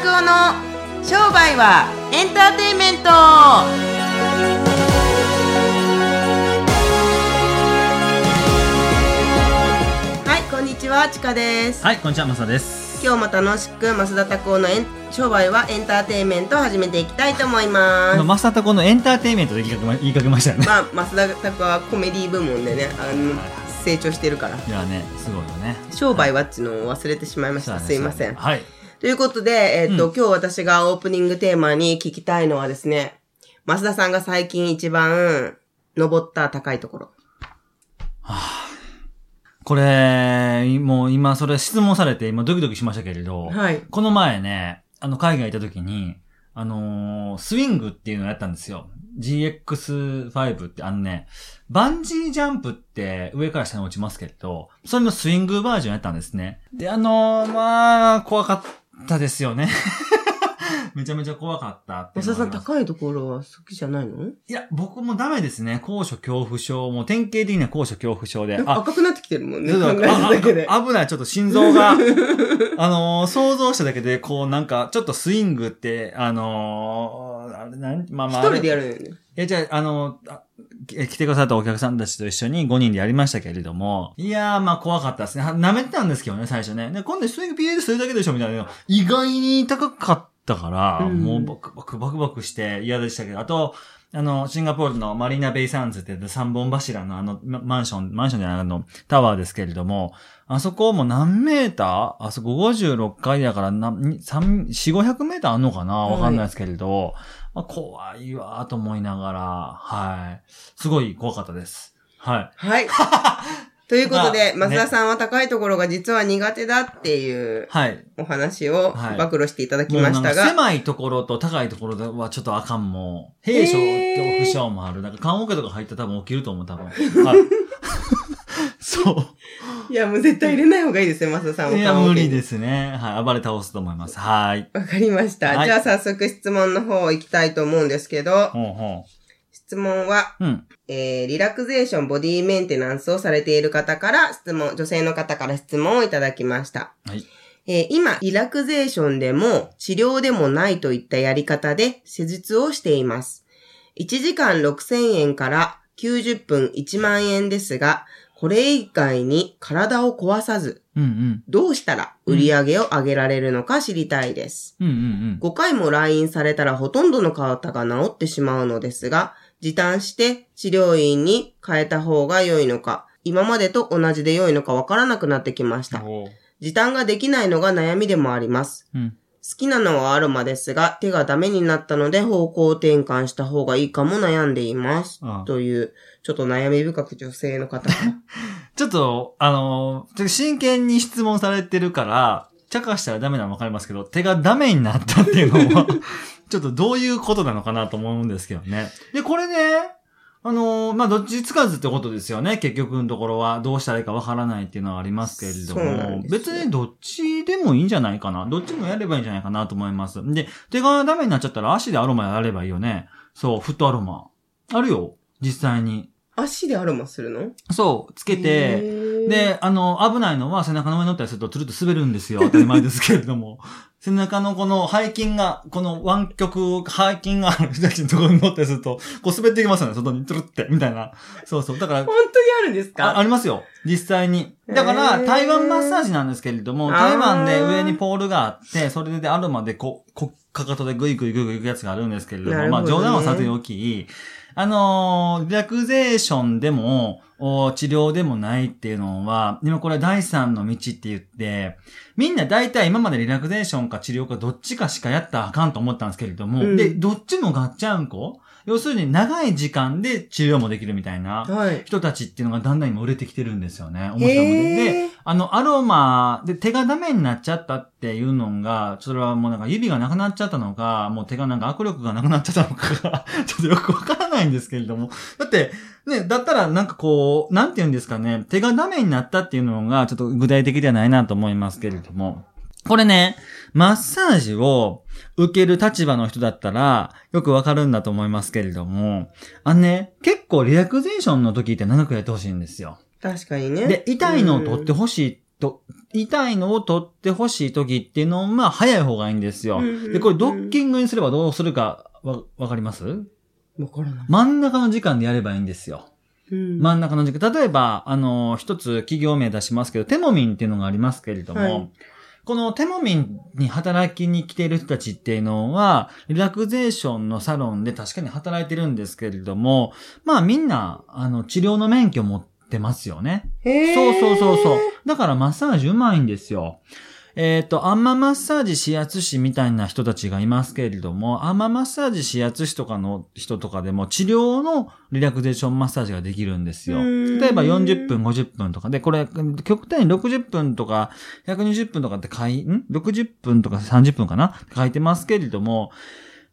拓夫の商売はエンターテインメントはいこんにちはちかですはい、こんにちは、まさです。今日も楽しく増田拓夫の商売はエンターテインメントを始めていきたいと思いますまあ、マサタコのエンターテインメントで言いかけま言いかけましたよね。まあ増田拓夫はコメディ部門でねあの成長してるからいやね、すごいよね。商売はっていうのを忘れてしまいました、そうだねすいませんはい。ということで、えっ、と、うん今日私がオープニングテーマに聞きたいのはですね、増田さんが最近一番登った高いところ。これ、もう今それ質問されて今ドキドキしましたけれど、はい。この前ね、あの海外行った時に、あのースイングっていうのをやったんですよ。GX5 ってあのね、バンジージャンプって上から下に落ちますけれど、それのスイングバージョンやったんですね。で、あのーまあ、怖かったですよね。めちゃめちゃ怖かったっていう増田さん高いところは好きじゃないの？いや、僕もダメですね。高所恐怖症。もう典型的な高所恐怖症で。赤くなってきてるもんね、そうそう考えただけで。あ危ない、ちょっと心臓が、あのー想像しただけで、こうなんか、ちょっとスイングって、あのーあれなん、まあまあ。一人でやる。よね。いや、じゃあ、あのー来てくださったお客さんたちと一緒に5人でやりましたけれども、いやー、まあ怖かったですね。は舐めてたんですけどね、最初ね。で、今度スイング PL するだけでしょみたいなの。意外に高かったから、うんもうバクバクバクバクして嫌でしたけど、あと、あの、シンガポールのマリーナベイサンズって三本柱のあの、ママンション、マンションじゃないあの、タワーですけれども、あそこも何メーター？あそこ56階だからな、に三4、500メーターあんのかな？わかんないですけれど、まあ、怖いわーと思いながら、はい。すごい怖かったです。はい。はい。ということで、増田さんは高いところが実は苦手だっていうはい。お話をはい暴露していただきましたが、狭いところと高いところではちょっとあかんもう。兵所恐怖症もある。なんか看護家とか入ったら多分起きると思う、多分。はい。そいや、もう絶対入れない方がいいですよ、増田さんう。は。いや、無理ですね。はい。暴れ倒すと思います。はい。わかりました。はいじゃあ早速質問の方行きたいと思うんですけど、ほうほ質問は、う。うん。えー、リラクゼーションボディメンテナンスをされている方から質問、女性の方から質問をいただきました。はい。えー今、リラクゼーションでも治療でもないといったやり方で施術をしています。1時間6000円から90分1万円ですが、これ以外に体を壊さず、うんうん。どうしたら売り上げを上げられるのか知りたいです。うんうん5回も来院されたらほとんどの方が治ってしまうのですが、時短して治療院に変えた方が良いのか、今までと同じで良いのかわからなくなってきました。うん。時短ができないのが悩みでもあります。うん。好きなのはアロマですが、手がダメになったので方向転換した方がいいかも悩んでいます。ああという、ちょっと悩み深く女性の方が。ちょっと、あの真剣に質問されてるから、茶化したらダメなのわかりますけど、手がダメになったっていうのは、ちょっとどういうことなのかなと思うんですけどね。で、これね、あのーまあ、どっちつかずってことですよね。結局のところは、どうしたらいいかわからないっていうのはありますけれども、別にどっちでもいいんじゃないかな。どっちもやればいいんじゃないかなと思います。で、手がダメになっちゃったら足でアロマやればいいよね。そう、フットアロマ。あるよ。実際に。足でアロマするの？そう、つけて、で、あの、危ないのは背中の上に乗ったりするとつるっと滑るんですよ。当たり前ですけれども。背中のこの背筋が、この湾曲、背筋がある人たちのところに乗ったりすると、こう滑っていきますよね、外につるって、みたいな。そうそう。だから、本当にあるんですか？あありますよ。実際に。だから、台湾マッサージなんですけれども、台湾で上にポールがあって、それでアロマでこう、こかかとでグイグイグイグイ行くやつがあるんですけれども、どねまあ冗談はさておき、あのーリラクゼーションでも、お治療でもないっていうのは、今これ第三の道って言って、みんな大体今までリラクゼーションか治療かどっちかしかやったらあかんと思ったんですけれども、うんで、どっちもガッチャンコ要するに長い時間で治療もできるみたいなはい。人たちっていうのがだんだん今売れてきてるんですよね。面白いもので。で、あの、アロマで手がダメになっちゃったっていうのが、それはもうなんか指がなくなっちゃったのか、もう手がなんか握力がなくなっちゃったのかが、ちょっとよくわからないんですけれども。だって、ね、だったらなんかこう、なんて言うんですかね、手がダメになったっていうのが、ちょっと具体的ではないなと思いますけれども。これね、マッサージを受ける立場の人だったら、よくわかるんだと思いますけれども、あのね、結構リラクゼーションの時って長くやってほしいんですよ。確かにね。で、痛いのを取ってほほしいっと、痛いのを取ってほしい時っていうのは、まあ、早い方がいいんですよ。で、これドッキングにすればどうするか、わ、わかります？真ん中の時間でやればいいんですよ。うん真ん中の時間。例えば、あの、一つ企業名出しますけど、テモミンっていうのがありますけれども、はいこのテモミンに働きに来ている人たちっていうのは、リラクゼーションのサロンで確かに働いてるんですけれども、まあみんな、あの、治療の免許持ってますよね。そうそうそうそう。だからマッサージうまいんですよ。えっ、と、アンママッサージ指圧師みたいな人たちがいますけれども、アンママッサージ指圧師とかの人とかでも治療のリラクゼーションマッサージができるんですよ。うん例えば40分、50分とかで、これ、極端に60分とか120分とかって書い、ん ?60 分とか30分かな？書いてますけれども、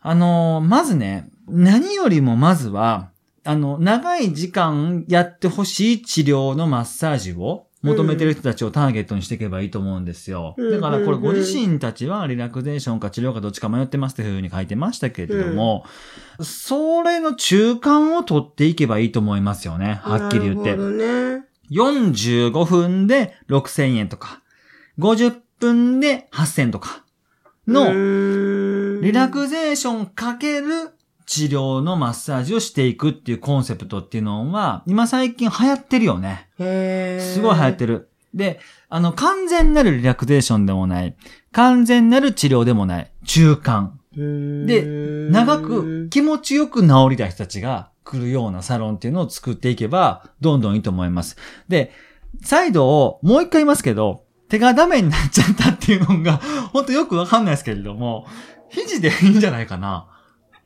あのーまずね、何よりもまずは、あの、長い時間やってほしい治療のマッサージを求めてる人たちをターゲットにしていけばいいと思うんですよ。うんだからこれうんご自身たちはリラクゼーションか治療かどっちか迷ってますっていうふうに書いてましたけれども、それの中間を取っていけばいいと思いますよね。はっきり言ってね。45分で6000円とか、50分で8000とかの、のリラクゼーションかける治療のマッサージをしていくっていうコンセプトっていうのは、今最近流行ってるよね。へーすごい流行ってる。で、あの、完全なるリラクゼーションでもない、完全なる治療でもない、中間。で長く気持ちよく治りたい人たちが来るようなサロンっていうのを作っていけば、どんどんいいと思います。で、再度をもう一回言いますけど、手がダメになっちゃったっていうのが、ほんとよくわかんないですけれども、肘でいいんじゃないかな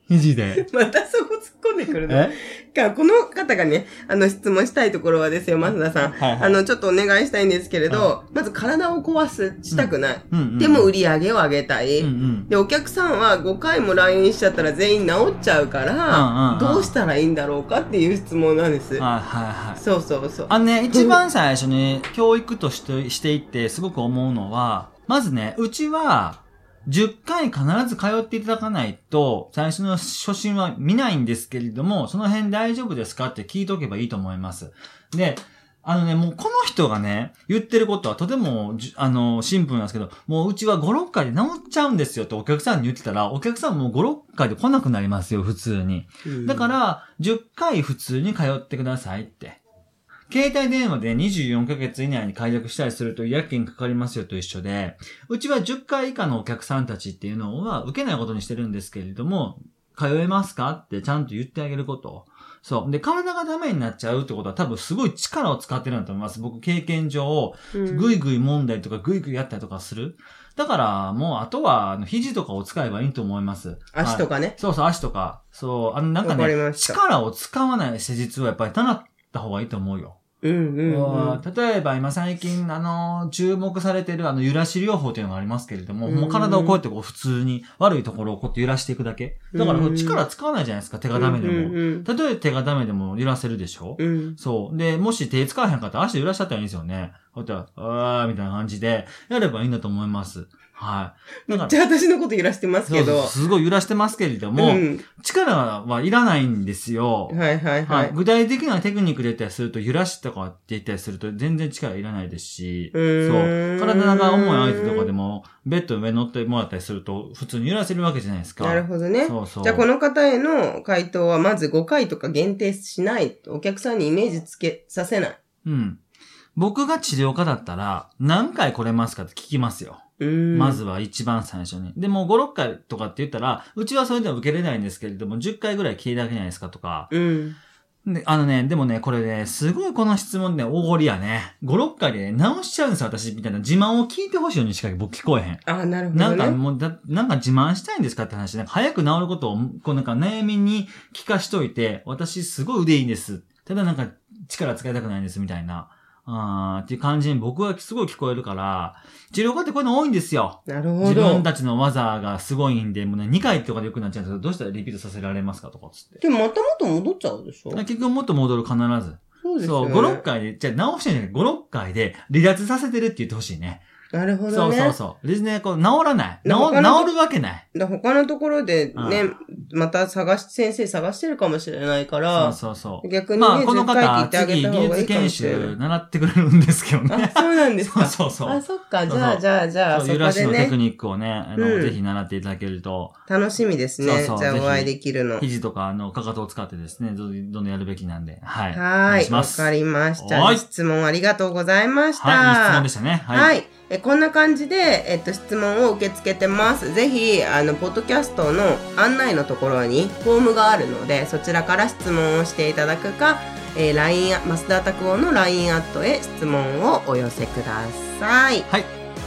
肘で。またそこ突っ込んでくるの？え？かこの方がね、あの質問したいところはですよ、増田さん。はいはいあの、ちょっとお願いしたいんですけれど、まず体を壊す、したくない。うんうん、でも売り上げを上げたい。うんうん。で、お客さんは5回も来院しちゃったら全員治っちゃうかうんうんら、うんどうしたらいいんだろうかっていう質問なんです。はいはいはい。そうそうそう。あのね、一番最初に教育としてしていってすごく思うのは、まずね、うちは、10回必ず通っていただかないと、最初の初心は見ないんですけれども、その辺大丈夫ですかって聞いとけばいいと思います。で、あのね、もうこの人がね、言ってることはとてもじ、あの、シンプルなんですけど、もううちは5、6回で治っちゃうんですよってお客さんに言ってたら、お客さんもう5、6回で来なくなりますよ、普通に。うんだか、ら、10回普通に通ってくださいって。携帯電話で24ヶ月以内に解約したりすると違約金かかりますよと一緒で、うちは10回以下のお客さんたちっていうのは受けないことにしてるんですけれども、通えますかってちゃんと言ってあげること。そう。で、体がダメになっちゃうってことは多分すごい力を使ってるんだと思います。僕経験上、うんぐいぐい揉んだりとかぐいぐいやったりとかする。だから、もうあとは、肘とかを使えばいいと思います。か足とかね。そうそう、足とか。そう、あの、なんかね、ました力を使わない施術はやっぱり習った方がいいと思うよ。うんうんうん。例えば今最近、あの、注目されてるあの、揺らし療法というのがありますけれども、うんもう体をこうやってこう普通に悪いところをこうやって揺らしていくだけ。だからうん力使わないじゃないですか、手がダメでも。うんうん例えば手がダメでも揺らせるでしょ、うんうんそう。で、もし手使わへんかったら足で揺らしちゃったらいいんですよね。こうやって、あーみたいな感じで、やればいいんだと思います。はい。だからじゃあ私のこと揺らしてますけど。すごい揺らしてますけれども、うん力はいらないんですよ。はいはいははいい。具体的なテクニックで言ったりすると、揺らしとかって言ったりすると、全然力いらないですし、そう。体が重い相手とかでも、ベッドの上に乗ってもらったりすると、普通に揺らせるわけじゃないですか。なるほどね。そうそう。じゃあこの方への回答はまず5回とか限定しない。お客さんにイメージつけさせない。うん。僕が治療家だったら、何回来れますかって聞きますよ。まずは一番最初に。でも5、6回とかって言ったら、うちはそれでは受けれないんですけれども、10回ぐらい聞いただけじゃないですかとか。うん。で、あのね、でもね、これね、すごいこの質問ね、大ごりやね。5、6回で、ね、直しちゃうんですよ、私、みたいな自慢を聞いてほしいようにしか僕聞こえへん。ああ、なるほなんかどね。もうだ、なんか自慢したいんですかって話。なんか早く治ることを、こうなんか悩みに聞かしといて、私すごい腕いいんです。ただなんか力使いたくないんです、みたいな。あーっていう感じに僕はすごい聞こえるから、治療家ってこういうの多いんですよ。なるほ自ど分。たちの技がすごいんで、もうね、2回とかで良くなっちゃうんですけど、どうしたらリピートさせられますかとかつって。でもまたまた戻っちゃうでしょ？結局もっと戻る必ず。そうですそう、よね。5、6回で、じゃあ直してんじゃない？5、6回で離脱させてるって言ってほしいね。なるほどそうね。そうそう。リズネこう治らない。治治るわけない。だ他のところでね、うまた探し、先生探してるかもしれないかそうら、そうそう。逆にね、まあ、この10回聞い方、てあげ次、技術研修。習ってくれるんですけどね。あ、そうなんですそうか。そうそう。あ、そっか。じゃあ、じゃあ、じゃあ、そうそこで揺らしのテクね、ニックをね、あの、うんぜひ習っていただけると、楽しみですね。そうそうじゃあお会いできるの。肘とか、あの、かかとを使ってですね、どどんどんやるべきなんで、はい。おはい。わ。かりました。はい質問ありがとうございました。はい、いい質問でしたね。はい、はい。えこんな感じで、えっと、質問を受け付けてます。ぜひ、あの、ポッドキャストの案内のところにフォームがあるので、そちらから質問をしていただくか、えー、LINE や、増田拓夫の LINE アットへ質問をお寄せください。はい。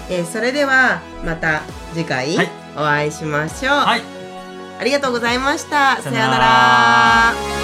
えーそれでは、また次回はいお会いしましょう。はい。ありがとうございました。さようなら。